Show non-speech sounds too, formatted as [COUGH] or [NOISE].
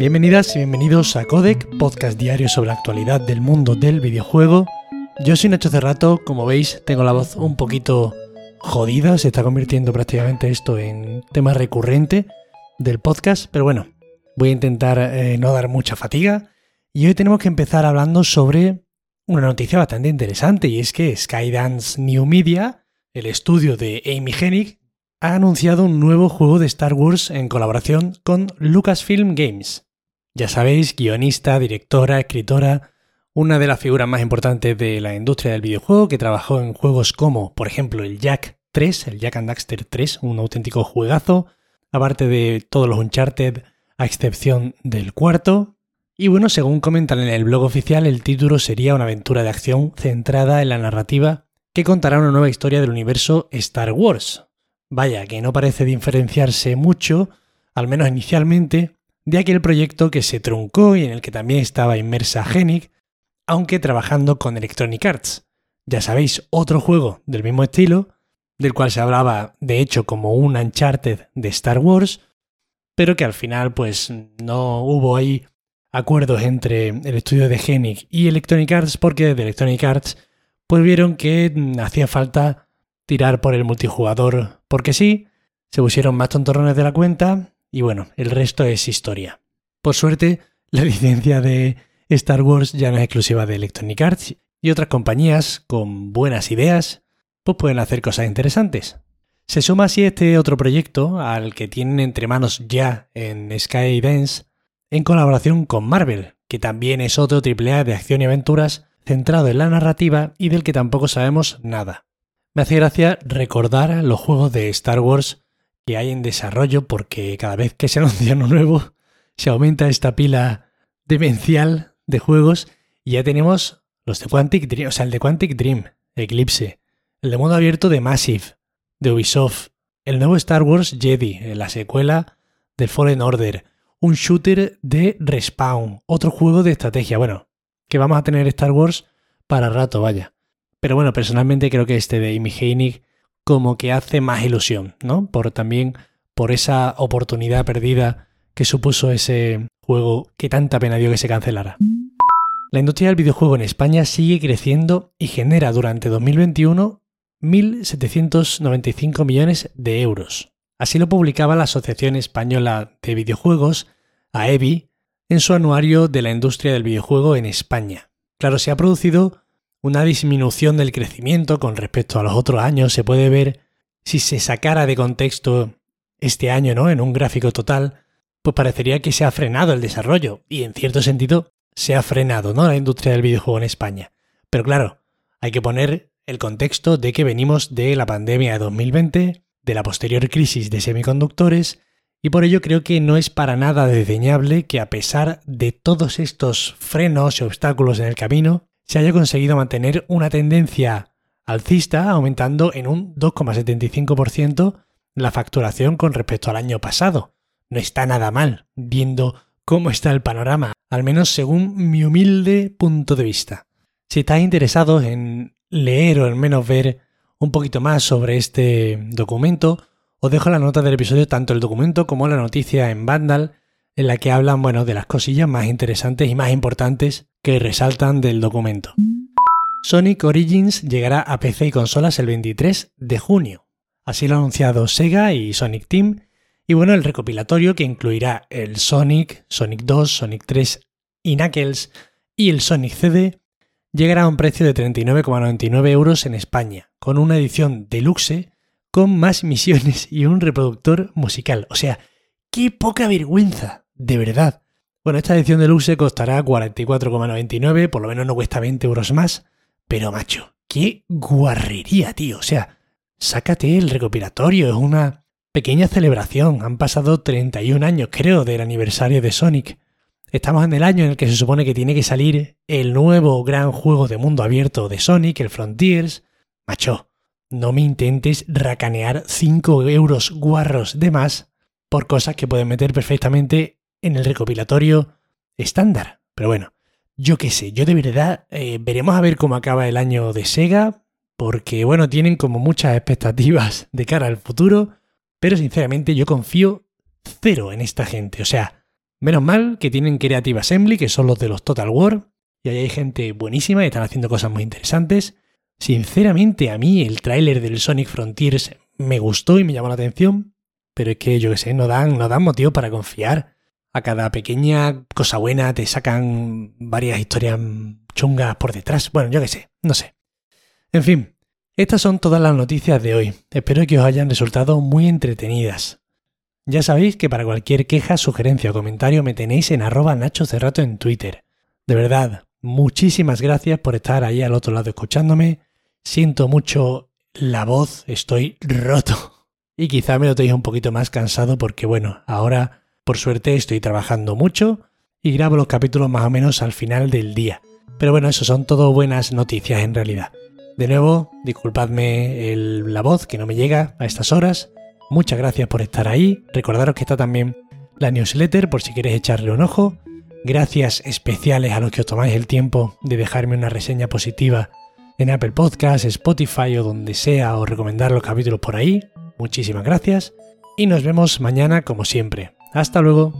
Bienvenidas y bienvenidos a Codec, podcast diario sobre la actualidad del mundo del videojuego. Yo soy Nacho Cerrato, como veis tengo la voz un poquito jodida, se está convirtiendo prácticamente esto en tema recurrente del podcast, pero bueno, voy a intentar eh, no dar mucha fatiga. Y hoy tenemos que empezar hablando sobre una noticia bastante interesante y es que Skydance New Media, el estudio de Amy Hennig, ha anunciado un nuevo juego de Star Wars en colaboración con Lucasfilm Games. Ya sabéis, guionista, directora, escritora, una de las figuras más importantes de la industria del videojuego que trabajó en juegos como, por ejemplo, el Jack 3, el Jack and Daxter 3, un auténtico juegazo, aparte de todos los Uncharted, a excepción del cuarto. Y bueno, según comentan en el blog oficial, el título sería una aventura de acción centrada en la narrativa que contará una nueva historia del universo Star Wars. Vaya, que no parece diferenciarse mucho, al menos inicialmente, de aquel proyecto que se truncó y en el que también estaba inmersa Genic, aunque trabajando con Electronic Arts. Ya sabéis, otro juego del mismo estilo, del cual se hablaba de hecho como un Uncharted de Star Wars, pero que al final pues no hubo ahí acuerdos entre el estudio de Genic y Electronic Arts porque de Electronic Arts pues vieron que hacía falta tirar por el multijugador porque sí, se pusieron más tontorrones de la cuenta y bueno, el resto es historia. Por suerte, la [LAUGHS] licencia de Star Wars ya no es exclusiva de Electronic Arts y otras compañías con buenas ideas pues pueden hacer cosas interesantes. Se suma así este otro proyecto al que tienen entre manos ya en Skydance en colaboración con Marvel, que también es otro AAA de acción y aventuras centrado en la narrativa y del que tampoco sabemos nada. Me hace gracia recordar los juegos de Star Wars que hay en desarrollo porque cada vez que se anuncia uno nuevo se aumenta esta pila demencial de juegos y ya tenemos los de Quantic Dream, o sea, el de Quantic Dream, Eclipse, el de mundo abierto de Massive, de Ubisoft, el nuevo Star Wars Jedi, la secuela de Fallen Order, un shooter de Respawn, otro juego de estrategia, bueno, que vamos a tener Star Wars para rato, vaya. Pero bueno, personalmente creo que este de Amy Heinig como que hace más ilusión, ¿no? Por también por esa oportunidad perdida que supuso ese juego que tanta pena dio que se cancelara. La industria del videojuego en España sigue creciendo y genera durante 2021 1.795 millones de euros. Así lo publicaba la Asociación Española de Videojuegos, AEBI, en su anuario de la industria del videojuego en España. Claro, se ha producido una disminución del crecimiento con respecto a los otros años. Se puede ver si se sacara de contexto este año, ¿no? En un gráfico total, pues parecería que se ha frenado el desarrollo. Y en cierto sentido, se ha frenado, ¿no? La industria del videojuego en España. Pero claro, hay que poner el contexto de que venimos de la pandemia de 2020, de la posterior crisis de semiconductores, y por ello creo que no es para nada desdeñable que a pesar de todos estos frenos y obstáculos en el camino, se haya conseguido mantener una tendencia alcista, aumentando en un 2,75% la facturación con respecto al año pasado. No está nada mal, viendo cómo está el panorama, al menos según mi humilde punto de vista. Si estáis interesados en leer o al menos ver un poquito más sobre este documento, os dejo la nota del episodio tanto el documento como la noticia en Vandal, en la que hablan bueno, de las cosillas más interesantes y más importantes que resaltan del documento. Sonic Origins llegará a PC y consolas el 23 de junio. Así lo ha anunciado Sega y Sonic Team. Y bueno, el recopilatorio que incluirá el Sonic, Sonic 2, Sonic 3 y Knuckles y el Sonic CD llegará a un precio de 39,99 euros en España, con una edición deluxe con más [LAUGHS] misiones y un reproductor musical. O sea, qué poca vergüenza, de verdad. Bueno, esta edición de luxe costará 44,99, por lo menos no cuesta 20 euros más. Pero macho, qué guarrería, tío. O sea, sácate el recopilatorio, es una pequeña celebración. Han pasado 31 años, creo, del aniversario de Sonic. Estamos en el año en el que se supone que tiene que salir el nuevo gran juego de mundo abierto de Sonic, el Frontiers. Macho, no me intentes racanear 5 euros guarros de más por cosas que pueden meter perfectamente en el recopilatorio estándar. Pero bueno, yo qué sé, yo de verdad eh, veremos a ver cómo acaba el año de Sega, porque bueno, tienen como muchas expectativas [LAUGHS] de cara al futuro, pero sinceramente yo confío cero en esta gente. O sea, Menos mal que tienen Creative Assembly, que son los de los Total War, y ahí hay gente buenísima y están haciendo cosas muy interesantes. Sinceramente, a mí el tráiler del Sonic Frontiers me gustó y me llamó la atención, pero es que yo que sé, no dan, no dan motivo para confiar. A cada pequeña cosa buena te sacan varias historias chungas por detrás. Bueno, yo que sé, no sé. En fin, estas son todas las noticias de hoy. Espero que os hayan resultado muy entretenidas. Ya sabéis que para cualquier queja, sugerencia o comentario me tenéis en arroba Nacho Cerrato en Twitter. De verdad, muchísimas gracias por estar ahí al otro lado escuchándome. Siento mucho la voz, estoy roto. Y quizá me lo tenéis un poquito más cansado porque bueno, ahora por suerte estoy trabajando mucho y grabo los capítulos más o menos al final del día. Pero bueno, eso son todo buenas noticias en realidad. De nuevo, disculpadme la voz que no me llega a estas horas. Muchas gracias por estar ahí. Recordaros que está también la newsletter por si queréis echarle un ojo. Gracias especiales a los que os tomáis el tiempo de dejarme una reseña positiva en Apple Podcasts, Spotify o donde sea o recomendar los capítulos por ahí. Muchísimas gracias y nos vemos mañana como siempre. Hasta luego.